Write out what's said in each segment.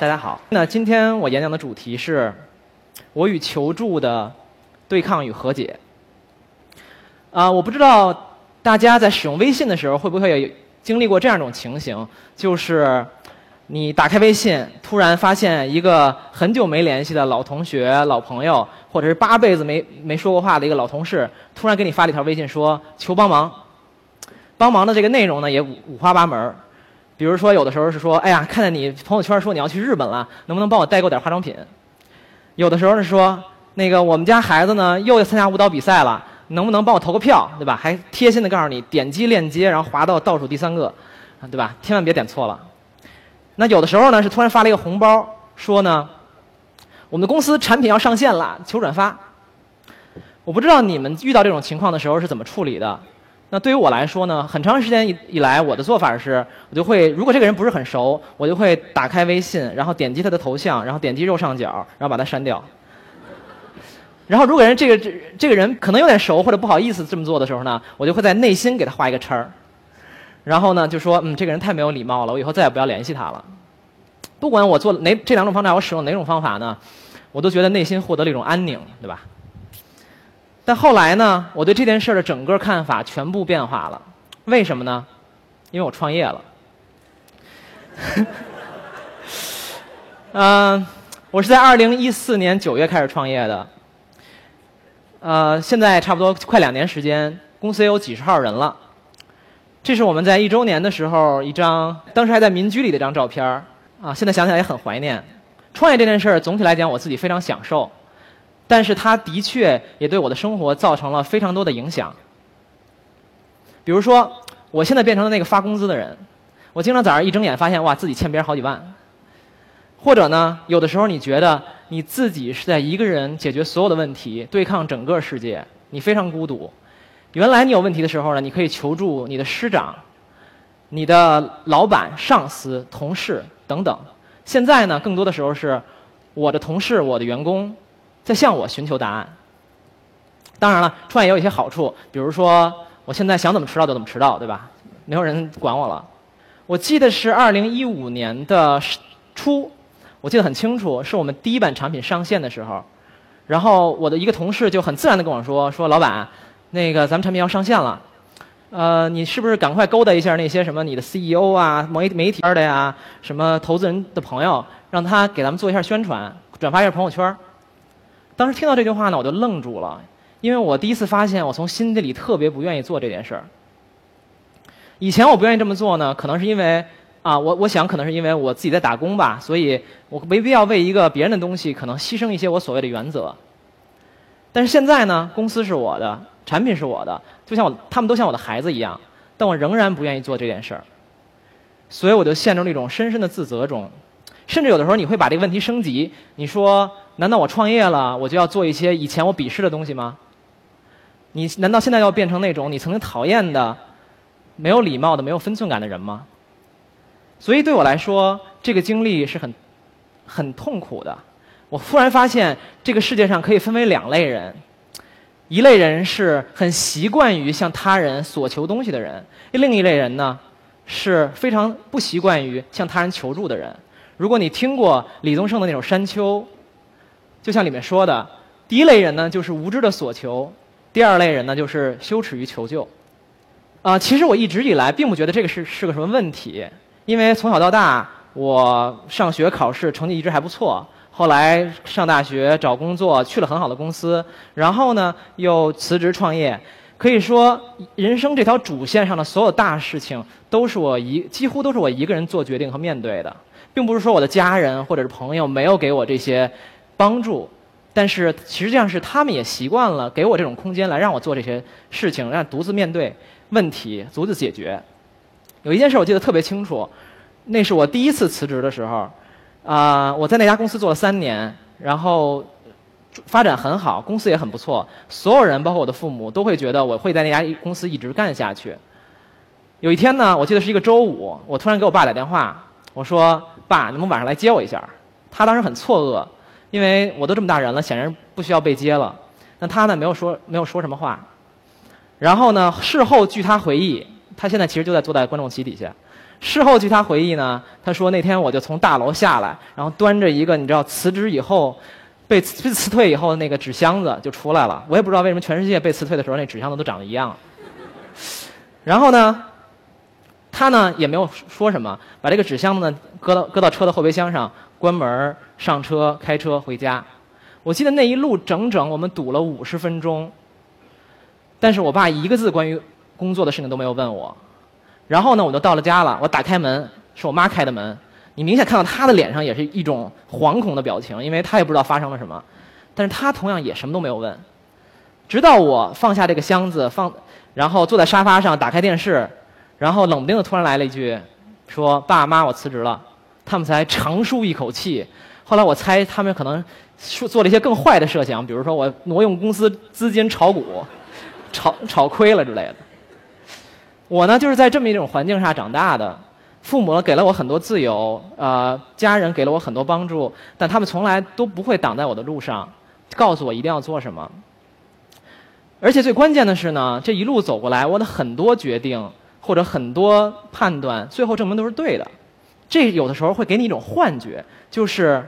大家好。那今天我演讲的主题是我与求助的对抗与和解。啊，我不知道大家在使用微信的时候会不会有经历过这样一种情形，就是你打开微信，突然发现一个很久没联系的老同学、老朋友，或者是八辈子没没说过话的一个老同事，突然给你发了一条微信说求帮忙。帮忙的这个内容呢也五五花八门。比如说，有的时候是说，哎呀，看见你朋友圈说你要去日本了，能不能帮我代购点化妆品？有的时候是说，那个我们家孩子呢又要参加舞蹈比赛了，能不能帮我投个票，对吧？还贴心的告诉你点击链接，然后滑到倒数第三个，对吧？千万别点错了。那有的时候呢是突然发了一个红包，说呢，我们的公司产品要上线了，求转发。我不知道你们遇到这种情况的时候是怎么处理的。那对于我来说呢，很长时间以以来，我的做法是，我就会，如果这个人不是很熟，我就会打开微信，然后点击他的头像，然后点击右上角，然后把他删掉。然后如果人这个这这个人可能有点熟或者不好意思这么做的时候呢，我就会在内心给他画一个叉儿，然后呢就说，嗯，这个人太没有礼貌了，我以后再也不要联系他了。不管我做哪这两种方法，我使用哪种方法呢，我都觉得内心获得了一种安宁，对吧？但后来呢，我对这件事的整个看法全部变化了。为什么呢？因为我创业了。嗯，我是在二零一四年九月开始创业的。呃，现在差不多快两年时间，公司也有几十号人了。这是我们在一周年的时候一张，当时还在民居里的一张照片啊，现在想起来也很怀念。创业这件事儿，总体来讲，我自己非常享受。但是它的确也对我的生活造成了非常多的影响。比如说，我现在变成了那个发工资的人，我经常早上一睁眼发现，哇，自己欠别人好几万。或者呢，有的时候你觉得你自己是在一个人解决所有的问题，对抗整个世界，你非常孤独。原来你有问题的时候呢，你可以求助你的师长、你的老板、上司、同事等等。现在呢，更多的时候是我的同事、我的员工。在向我寻求答案。当然了，创业也有一些好处，比如说，我现在想怎么迟到就怎么迟到，对吧？没有人管我了。我记得是二零一五年的初，我记得很清楚，是我们第一版产品上线的时候。然后我的一个同事就很自然的跟我说：“说老板，那个咱们产品要上线了，呃，你是不是赶快勾搭一下那些什么你的 CEO 啊、媒媒体的呀、什么投资人的朋友，让他给咱们做一下宣传，转发一下朋友圈。”当时听到这句话呢，我就愣住了，因为我第一次发现，我从心底里特别不愿意做这件事儿。以前我不愿意这么做呢，可能是因为啊，我我想可能是因为我自己在打工吧，所以我没必要为一个别人的东西可能牺牲一些我所谓的原则。但是现在呢，公司是我的，产品是我的，就像我他们都像我的孩子一样，但我仍然不愿意做这件事儿，所以我就陷入了一种深深的自责中。甚至有的时候你会把这个问题升级，你说：难道我创业了，我就要做一些以前我鄙视的东西吗？你难道现在要变成那种你曾经讨厌的、没有礼貌的、没有分寸感的人吗？所以对我来说，这个经历是很、很痛苦的。我忽然发现，这个世界上可以分为两类人：一类人是很习惯于向他人索求东西的人；另一类人呢，是非常不习惯于向他人求助的人。如果你听过李宗盛的那首《山丘》，就像里面说的，第一类人呢就是无知的索求，第二类人呢就是羞耻于求救。啊，其实我一直以来并不觉得这个是是个什么问题，因为从小到大我上学考试成绩一直还不错，后来上大学找工作去了很好的公司，然后呢又辞职创业，可以说人生这条主线上的所有大事情都是我一几乎都是我一个人做决定和面对的。并不是说我的家人或者是朋友没有给我这些帮助，但是实际上是他们也习惯了给我这种空间来让我做这些事情，让独自面对问题，独自解决。有一件事我记得特别清楚，那是我第一次辞职的时候，啊，我在那家公司做了三年，然后发展很好，公司也很不错，所有人包括我的父母都会觉得我会在那家公司一直干下去。有一天呢，我记得是一个周五，我突然给我爸打电话，我说。爸，能不能晚上来接我一下？他当时很错愕，因为我都这么大人了，显然不需要被接了。那他呢，没有说没有说什么话。然后呢，事后据他回忆，他现在其实就在坐在观众席底下。事后据他回忆呢，他说那天我就从大楼下来，然后端着一个你知道辞职以后被辞退以后那个纸箱子就出来了。我也不知道为什么全世界被辞退的时候那纸箱子都长得一样。然后呢，他呢也没有说什么，把这个纸箱子呢搁到搁到车的后备箱上，关门上车开车回家。我记得那一路整整我们堵了五十分钟，但是我爸一个字关于工作的事情都没有问我。然后呢，我就到了家了。我打开门，是我妈开的门。你明显看到她的脸上也是一种惶恐的表情，因为她也不知道发生了什么。但是她同样也什么都没有问，直到我放下这个箱子，放，然后坐在沙发上打开电视，然后冷不丁的突然来了一句，说：“爸妈，我辞职了。”他们才长舒一口气。后来我猜他们可能做了一些更坏的设想，比如说我挪用公司资金炒股，炒炒亏了之类的。我呢，就是在这么一种环境下长大的，父母给了我很多自由，呃，家人给了我很多帮助，但他们从来都不会挡在我的路上，告诉我一定要做什么。而且最关键的是呢，这一路走过来，我的很多决定或者很多判断，最后证明都是对的。这有的时候会给你一种幻觉，就是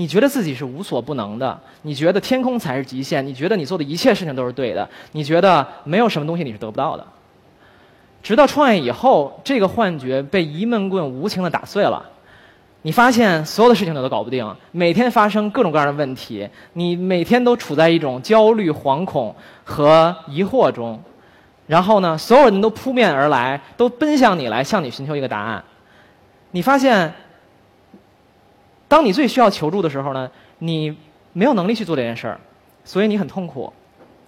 你觉得自己是无所不能的，你觉得天空才是极限，你觉得你做的一切事情都是对的，你觉得没有什么东西你是得不到的。直到创业以后，这个幻觉被一闷棍无情的打碎了。你发现所有的事情你都搞不定，每天发生各种各样的问题，你每天都处在一种焦虑、惶恐和疑惑中。然后呢，所有人都扑面而来，都奔向你来，向你寻求一个答案。你发现，当你最需要求助的时候呢，你没有能力去做这件事儿，所以你很痛苦，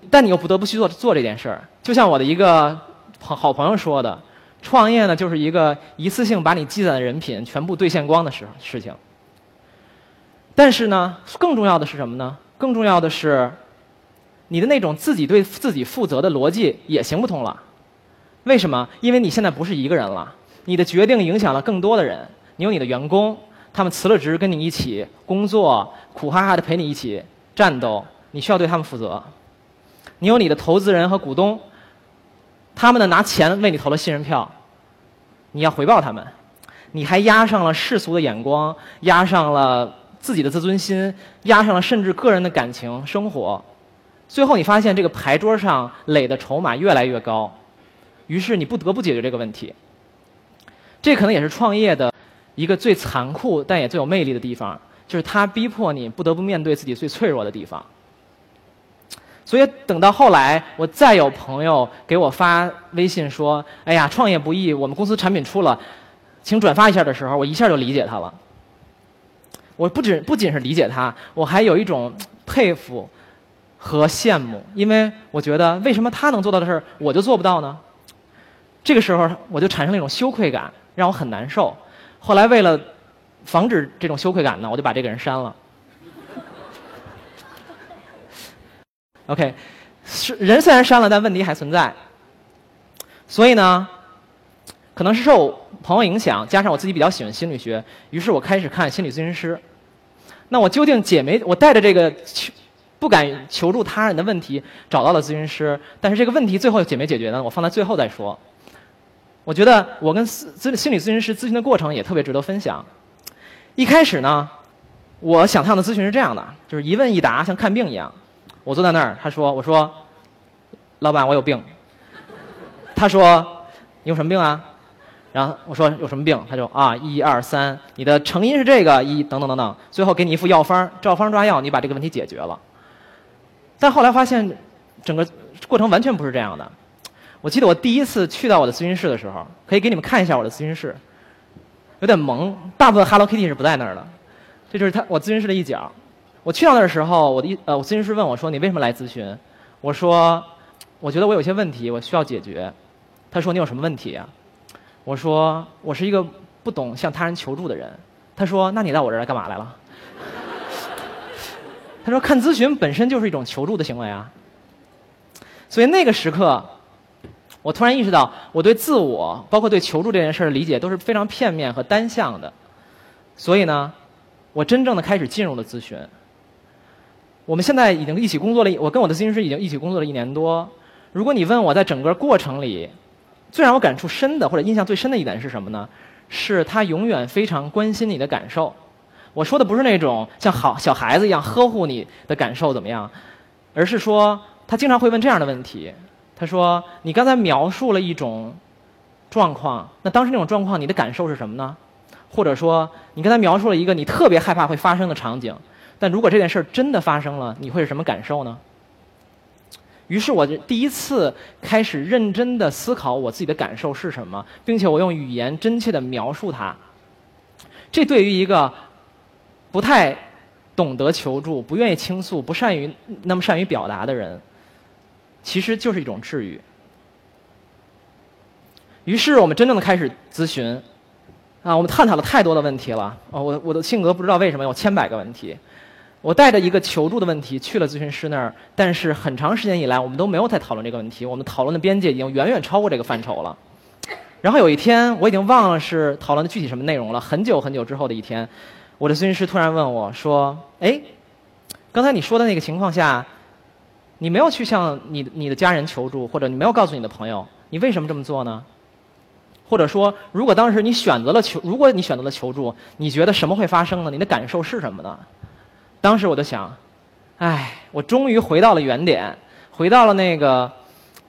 但你又不得不去做做这件事儿。就像我的一个朋。好朋友说的，创业呢就是一个一次性把你积攒的人品全部兑现光的时事情。但是呢，更重要的是什么呢？更重要的是，你的那种自己对自己负责的逻辑也行不通了。为什么？因为你现在不是一个人了，你的决定影响了更多的人。你有你的员工，他们辞了职跟你一起工作，苦哈哈的陪你一起战斗，你需要对他们负责。你有你的投资人和股东。他们呢拿钱为你投了信任票，你要回报他们，你还压上了世俗的眼光，压上了自己的自尊心，压上了甚至个人的感情生活，最后你发现这个牌桌上垒的筹码越来越高，于是你不得不解决这个问题。这可能也是创业的一个最残酷但也最有魅力的地方，就是它逼迫你不得不面对自己最脆弱的地方。所以等到后来，我再有朋友给我发微信说：“哎呀，创业不易，我们公司产品出了，请转发一下”的时候，我一下就理解他了。我不止不仅是理解他，我还有一种佩服和羡慕，因为我觉得为什么他能做到的事儿，我就做不到呢？这个时候我就产生了一种羞愧感，让我很难受。后来为了防止这种羞愧感呢，我就把这个人删了。OK，是人虽然删了，但问题还存在。所以呢，可能是受朋友影响，加上我自己比较喜欢心理学，于是我开始看心理咨询师。那我究竟解没？我带着这个求不敢求助他人的问题找到了咨询师，但是这个问题最后解没解决呢？我放在最后再说。我觉得我跟咨心理咨询师咨询的过程也特别值得分享。一开始呢，我想象的咨询是这样的，就是一问一答，像看病一样。我坐在那儿，他说：“我说，老板，我有病。”他说：“你有什么病啊？”然后我说：“有什么病？”他就啊，一二三，你的成因是这个一等等等等，最后给你一副药方，照方抓药，你把这个问题解决了。但后来发现，整个过程完全不是这样的。我记得我第一次去到我的咨询室的时候，可以给你们看一下我的咨询室，有点萌，大部分 Hello Kitty 是不在那儿的，这就是他我咨询室的一角。我去到那儿的时候，我的一呃，我咨询师问我说：“你为什么来咨询？”我说：“我觉得我有些问题，我需要解决。”他说：“你有什么问题啊？”我说：“我是一个不懂向他人求助的人。” 他说：“那你到我这儿来干嘛来了？”他说：“看咨询本身就是一种求助的行为啊。”所以那个时刻，我突然意识到，我对自我，包括对求助这件事的理解都是非常片面和单向的。所以呢，我真正的开始进入了咨询。我们现在已经一起工作了，我跟我的咨询师已经一起工作了一年多。如果你问我在整个过程里，最让我感触深的或者印象最深的一点是什么呢？是他永远非常关心你的感受。我说的不是那种像好小孩子一样呵护你的感受怎么样，而是说他经常会问这样的问题。他说：“你刚才描述了一种状况，那当时那种状况你的感受是什么呢？或者说你刚才描述了一个你特别害怕会发生的场景，但如果这件事真的发生了，你会是什么感受呢？”于是我第一次开始认真的思考我自己的感受是什么，并且我用语言真切的描述它。这对于一个不太懂得求助、不愿意倾诉、不善于那么善于表达的人，其实就是一种治愈。于是我们真正的开始咨询，啊，我们探讨了太多的问题了。啊，我我的性格不知道为什么有千百个问题。我带着一个求助的问题去了咨询师那儿，但是很长时间以来，我们都没有再讨论这个问题。我们讨论的边界已经远远超过这个范畴了。然后有一天，我已经忘了是讨论的具体什么内容了。很久很久之后的一天，我的咨询师突然问我说：“哎，刚才你说的那个情况下，你没有去向你你的家人求助，或者你没有告诉你的朋友，你为什么这么做呢？或者说，如果当时你选择了求，如果你选择了求助，你觉得什么会发生呢？你的感受是什么呢？”当时我就想，唉，我终于回到了原点，回到了那个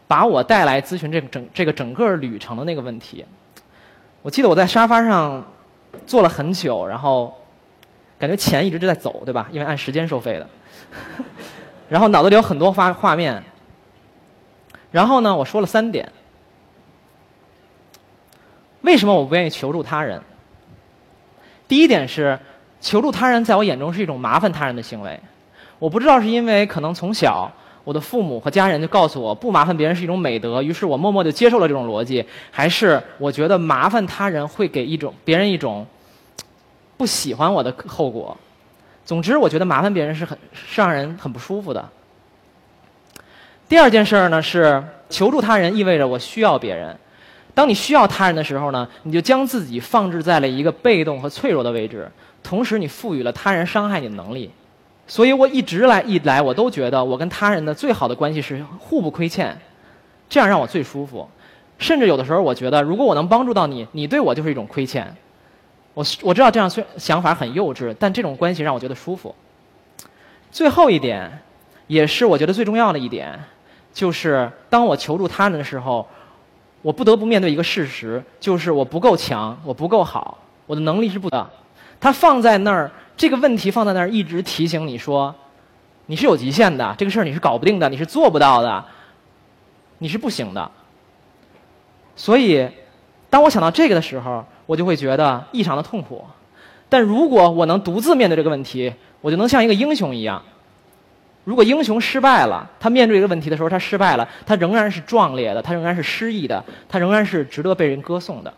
把我带来咨询这个整这个整个旅程的那个问题。我记得我在沙发上坐了很久，然后感觉钱一直就在走，对吧？因为按时间收费的。然后脑子里有很多画画面。然后呢，我说了三点：为什么我不愿意求助他人？第一点是。求助他人在我眼中是一种麻烦他人的行为，我不知道是因为可能从小我的父母和家人就告诉我不麻烦别人是一种美德，于是我默默的接受了这种逻辑，还是我觉得麻烦他人会给一种别人一种不喜欢我的后果。总之，我觉得麻烦别人是很是让人很不舒服的。第二件事儿呢是求助他人意味着我需要别人，当你需要他人的时候呢，你就将自己放置在了一个被动和脆弱的位置。同时，你赋予了他人伤害你的能力，所以我一直来一来，我都觉得我跟他人的最好的关系是互不亏欠，这样让我最舒服。甚至有的时候，我觉得如果我能帮助到你，你对我就是一种亏欠。我我知道这样虽想法很幼稚，但这种关系让我觉得舒服。最后一点，也是我觉得最重要的一点，就是当我求助他人的时候，我不得不面对一个事实，就是我不够强，我不够好，我的能力是不的。他放在那儿，这个问题放在那儿，一直提醒你说，你是有极限的，这个事儿你是搞不定的，你是做不到的，你是不行的。所以，当我想到这个的时候，我就会觉得异常的痛苦。但如果我能独自面对这个问题，我就能像一个英雄一样。如果英雄失败了，他面对这个问题的时候，他失败了，他仍然是壮烈的，他仍然是诗意的，他仍然是值得被人歌颂的。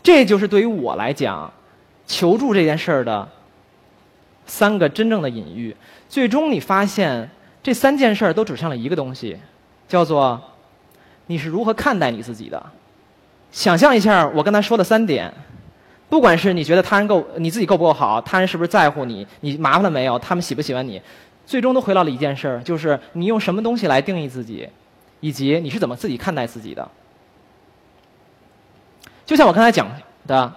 这就是对于我来讲，求助这件事儿的三个真正的隐喻。最终你发现，这三件事儿都指向了一个东西，叫做你是如何看待你自己的。想象一下我刚才说的三点，不管是你觉得他人够，你自己够不够好，他人是不是在乎你，你麻烦了没有，他们喜不喜欢你，最终都回到了一件事儿，就是你用什么东西来定义自己，以及你是怎么自己看待自己的。就像我刚才讲的，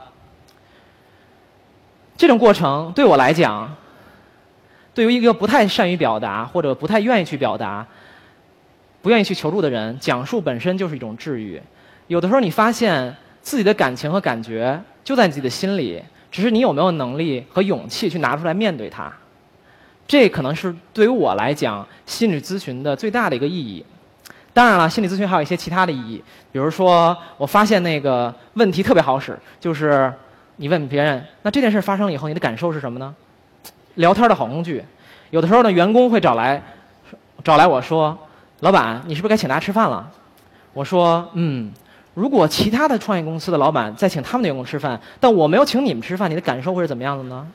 这种过程对我来讲，对于一个不太善于表达或者不太愿意去表达、不愿意去求助的人，讲述本身就是一种治愈。有的时候，你发现自己的感情和感觉就在你自己的心里，只是你有没有能力和勇气去拿出来面对它。这可能是对于我来讲，心理咨询的最大的一个意义。当然了，心理咨询还有一些其他的意义，比如说，我发现那个问题特别好使，就是你问别人，那这件事发生了以后，你的感受是什么呢？聊天的好工具。有的时候呢，员工会找来，找来我说，老板，你是不是该请大家吃饭了？我说，嗯，如果其他的创业公司的老板在请他们的员工吃饭，但我没有请你们吃饭，你的感受会是怎么样的呢？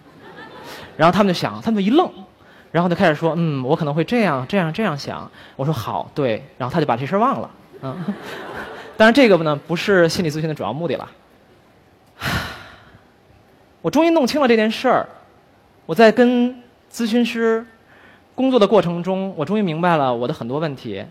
然后他们就想，他们就一愣。然后就开始说，嗯，我可能会这样、这样、这样想。我说好，对。然后他就把这事儿忘了，嗯。当然这个呢，不是心理咨询的主要目的了。我终于弄清了这件事儿。我在跟咨询师工作的过程中，我终于明白了我的很多问题。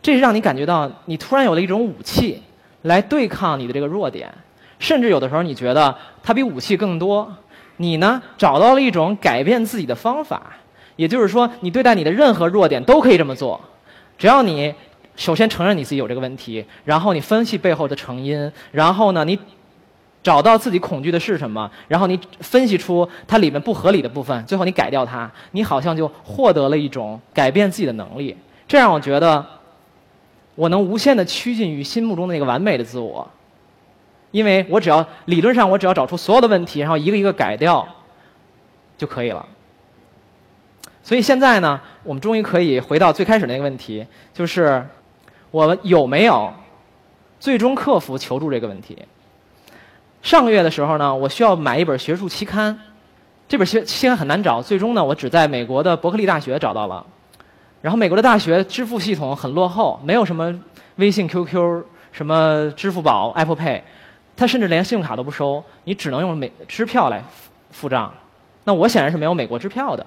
这是让你感觉到，你突然有了一种武器来对抗你的这个弱点。甚至有的时候你觉得它比武器更多。你呢，找到了一种改变自己的方法，也就是说，你对待你的任何弱点都可以这么做，只要你首先承认你自己有这个问题，然后你分析背后的成因，然后呢，你找到自己恐惧的是什么，然后你分析出它里面不合理的部分，最后你改掉它，你好像就获得了一种改变自己的能力。这让我觉得，我能无限的趋近于心目中的那个完美的自我。因为我只要理论上我只要找出所有的问题，然后一个一个改掉就可以了。所以现在呢，我们终于可以回到最开始那个问题，就是我有没有最终克服求助这个问题？上个月的时候呢，我需要买一本学术期刊，这本学期刊很难找，最终呢，我只在美国的伯克利大学找到了。然后美国的大学支付系统很落后，没有什么微信、QQ、什么支付宝、Apple Pay。他甚至连信用卡都不收，你只能用美支票来付账。那我显然是没有美国支票的，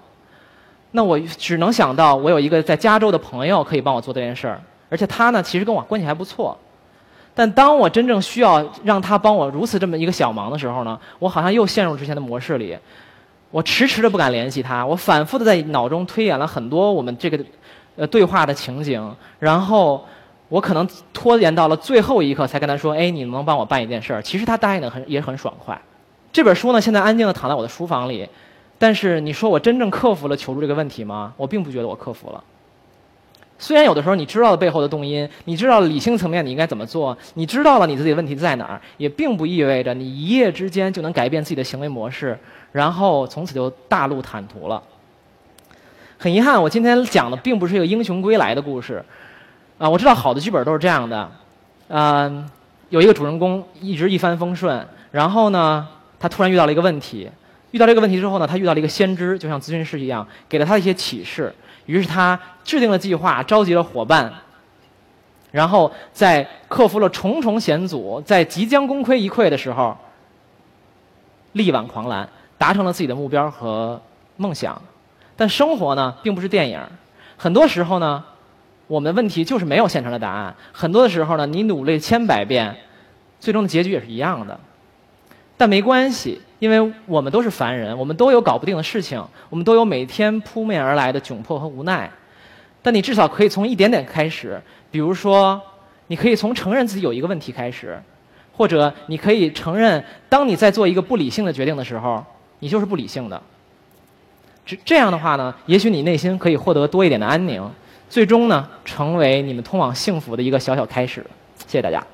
那我只能想到我有一个在加州的朋友可以帮我做这件事儿，而且他呢其实跟我关系还不错。但当我真正需要让他帮我如此这么一个小忙的时候呢，我好像又陷入之前的模式里，我迟迟的不敢联系他，我反复的在脑中推演了很多我们这个呃对话的情景，然后。我可能拖延到了最后一刻才跟他说：“哎，你能帮我办一件事儿？”其实他答应的很也很爽快。这本书呢，现在安静的躺在我的书房里。但是你说我真正克服了求助这个问题吗？我并不觉得我克服了。虽然有的时候你知道了背后的动因，你知道理性层面你应该怎么做，你知道了你自己的问题在哪儿，也并不意味着你一夜之间就能改变自己的行为模式，然后从此就大路坦途了。很遗憾，我今天讲的并不是一个英雄归来的故事。啊，我知道好的剧本都是这样的，嗯，有一个主人公一直一帆风顺，然后呢，他突然遇到了一个问题，遇到这个问题之后呢，他遇到了一个先知，就像咨询师一样，给了他一些启示，于是他制定了计划，召集了伙伴，然后在克服了重重险阻，在即将功亏一篑的时候，力挽狂澜，达成了自己的目标和梦想。但生活呢，并不是电影，很多时候呢。我们的问题就是没有现成的答案。很多的时候呢，你努力千百遍，最终的结局也是一样的。但没关系，因为我们都是凡人，我们都有搞不定的事情，我们都有每天扑面而来的窘迫和无奈。但你至少可以从一点点开始，比如说，你可以从承认自己有一个问题开始，或者你可以承认，当你在做一个不理性的决定的时候，你就是不理性的。这这样的话呢，也许你内心可以获得多一点的安宁。最终呢，成为你们通往幸福的一个小小开始。谢谢大家。